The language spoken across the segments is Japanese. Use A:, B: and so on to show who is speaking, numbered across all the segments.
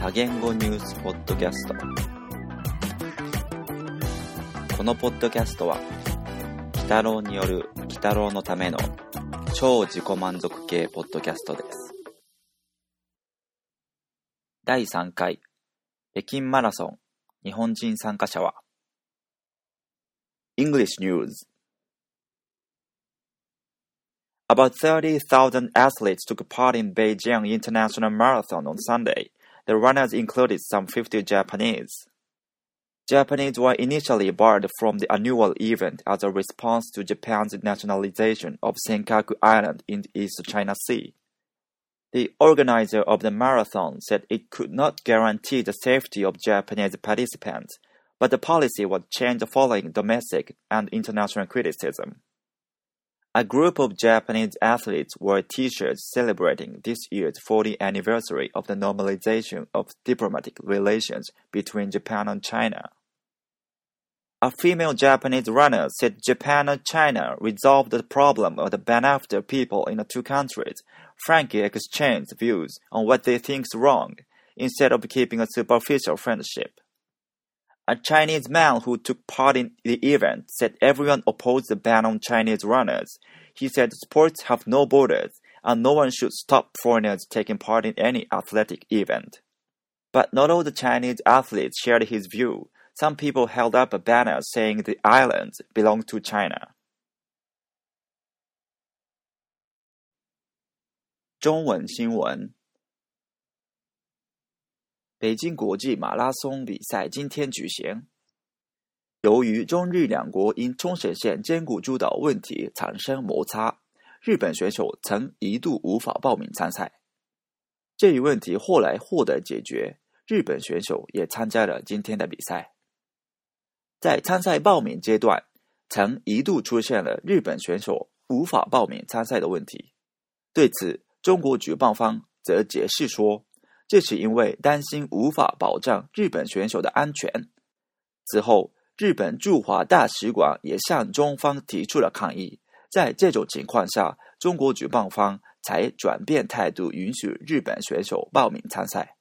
A: 多言語ニュースポッドキャストこのポッドキャストは鬼太郎による鬼太郎のための超自己満足系ポッドキャストです第3回北京マラソン日本人参加者は English News About 30,000 athletes took part in Beijing International Marathon on Sunday. The runners included some 50 Japanese. Japanese were initially barred from the annual event as a response to Japan's nationalization of Senkaku Island in the East China Sea. The organizer of the marathon said it could not guarantee the safety of Japanese participants, but the policy was changed following domestic and international criticism. A group of Japanese athletes wore t-shirts celebrating this year's 40th anniversary of the normalization of diplomatic relations between Japan and China. A female Japanese runner said Japan and China resolved the problem of the ban after people in the two countries frankly exchanged views on what they think is wrong instead of keeping a superficial friendship. A Chinese man who took part in the event said everyone opposed the ban on Chinese runners. He said sports have no borders and no one should stop foreigners taking part in any athletic event. But not all the Chinese athletes shared his view. Some people held up a banner saying the islands belong to China. 中文新闻 北京国际马拉松比赛今天举行。由于中日两国因冲绳县尖谷诸岛问题产生摩擦，日本选手曾一度无法报名参赛。这一问题后来获得解决，日本选手也参加了今天的比赛。在参赛报名阶段，曾一度出现了日本选手无法报名参赛的问题。对此，中国举办方则解释说。这是因为担心无法保障日本选手的安全。之后，日本驻华大使馆也向中方提出了抗议。在这种情况下，中国举办方才转变态度，允许日本选手报名参赛。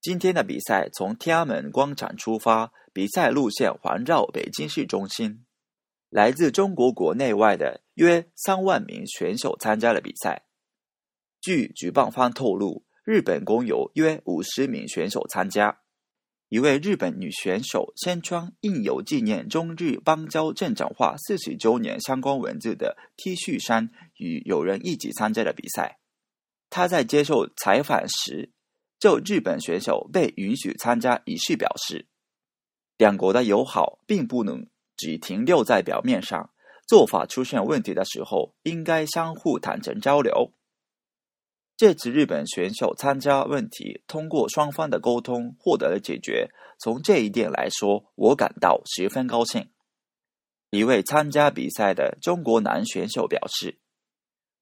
A: 今天的比赛从天安门广场出发，比赛路线环绕北京市中心。来自中国国内外的约三万名选手参加了比赛。据举办方透露。日本共有约五十名选手参加。一位日本女选手身穿印有纪念中日邦交正常化四十周年相关文字的 T 恤衫，与友人一起参加了比赛。她在接受采访时，就日本选手被允许参加仪式表示：“两国的友好并不能只停留在表面上，做法出现问题的时候，应该相互坦诚交流。”这次日本选手参加问题通过双方的沟通获得了解决。从这一点来说，我感到十分高兴。一位参加比赛的中国男选手表示：“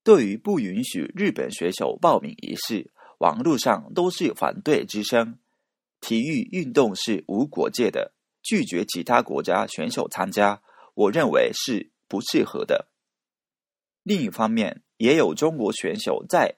A: 对于不允许日本选手报名一事，网络上都是反对之声。体育运动是无国界的，拒绝其他国家选手参加，我认为是不适合的。”另一方面，也有中国选手在。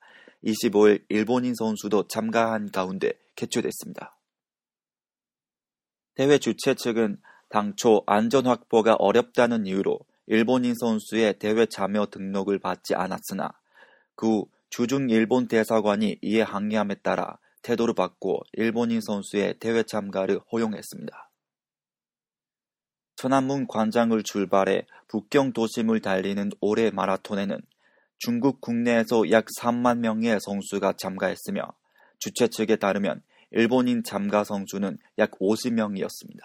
A: 25일 일본인 선수도 참가한 가운데 개최됐습니다. 대회 주최 측은 당초 안전 확보가 어렵다는 이유로 일본인 선수의 대회 참여 등록을 받지 않았으나 그 후 주중 일본 대사관이 이에 항의함에 따라 태도를 바꿔 일본인 선수의 대회 참가를 허용했습니다. 천안문 광장을 출발해 북경 도심을 달리는 올해 마라톤에는 중국 국내에서 약 3만 명의 선수가 참가했으며 주최 측에 따르면 일본인 참가 선수는 약 50명이었습니다.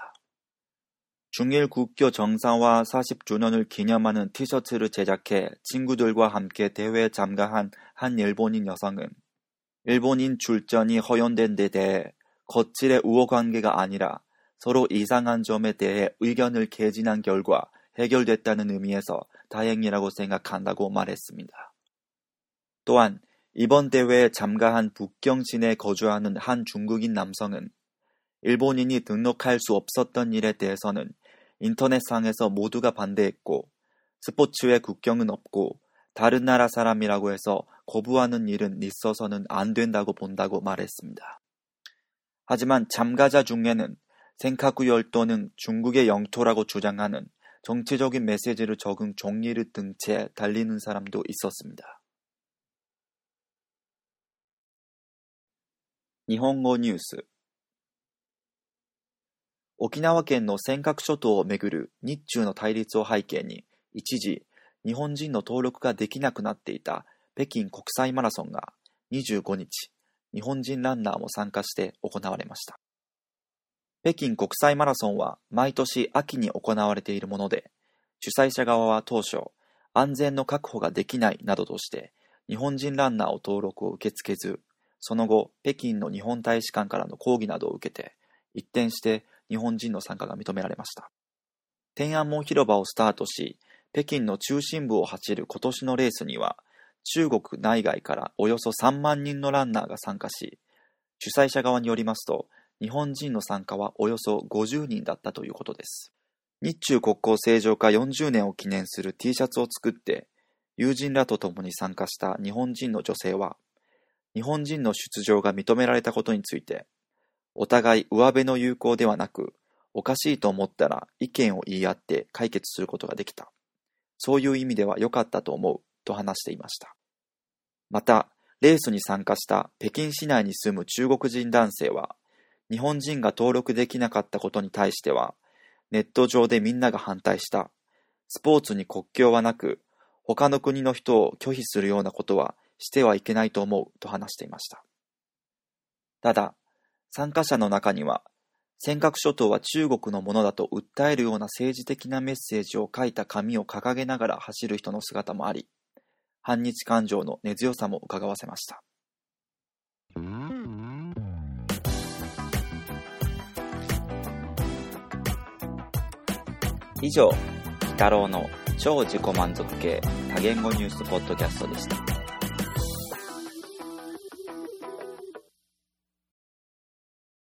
A: 중일 국교 정상화 40주년을 기념하는 티셔츠를 제작해 친구들과 함께 대회에 참가한 한 일본인 여성은 일본인 출전이 허용된 데 대해 거칠의 우호 관계가 아니라 서로 이상한 점에 대해 의견을 개진한 결과 해결됐다는 의미에서 다행이라고 생각한다고 말했습니다. 또한 이번 대회에 참가한 북경신에 거주하는 한 중국인 남성은 일본인이 등록할 수 없었던 일에 대해서는 인터넷상에서 모두가 반대했고 스포츠에 국경은 없고 다른 나라 사람이라고 해서 거부하는 일은 있어서는 안 된다고 본다고 말했습니다. 하지만 참가자 중에는 생카구 열도는 중국의 영토라고 주장하는 정치적인 메시지를 적은 종이를 등채 달리는 사람도 있었습니다. 일본어 뉴스 沖縄県の尖閣諸島をめぐる日中の対立を背景に、一時、日本人の登録ができなくなっていた北京国際マラソンが25日、日本人ランナーも参加して行われました。 北京国際マラソンは毎年秋に行われているもので、主催者側は当初、安全の確保ができないなどとして、日本人ランナーを登録を受け付けず、その後、北京の日本大使館からの抗議などを受けて、一転して日本人の参加が認められました。天安門広場をスタートし、北京の中心部を走る今年のレースには、中国内外からおよそ3万人のランナーが参加し、主催者側によりますと、日本人の参加はおよそ50人だったということです。日中国交正常化40年を記念する T シャツを作って、友人らと共に参加した日本人の女性は、日本人の出場が認められたことについて、お互い上辺の友好ではなく、おかしいと思ったら意見を言い合って解決することができた。そういう意味では良かったと思う、と話していました。また、レースに参加した北京市内に住む中国人男性は、日本人が登録できなかったことに対しては、ネット上でみんなが反対した。スポーツに国境はなく、他の国の人を拒否するようなことはしてはいけないと思うと話していました。ただ、参加者の中には、尖閣諸島は中国のものだと訴えるような政治的なメッセージを書いた紙を掲げながら走る人の姿もあり、反日感情の根強さも伺わせました。以上、鬼太郎の超自己満足系多言語ニュースポッドキャストでした。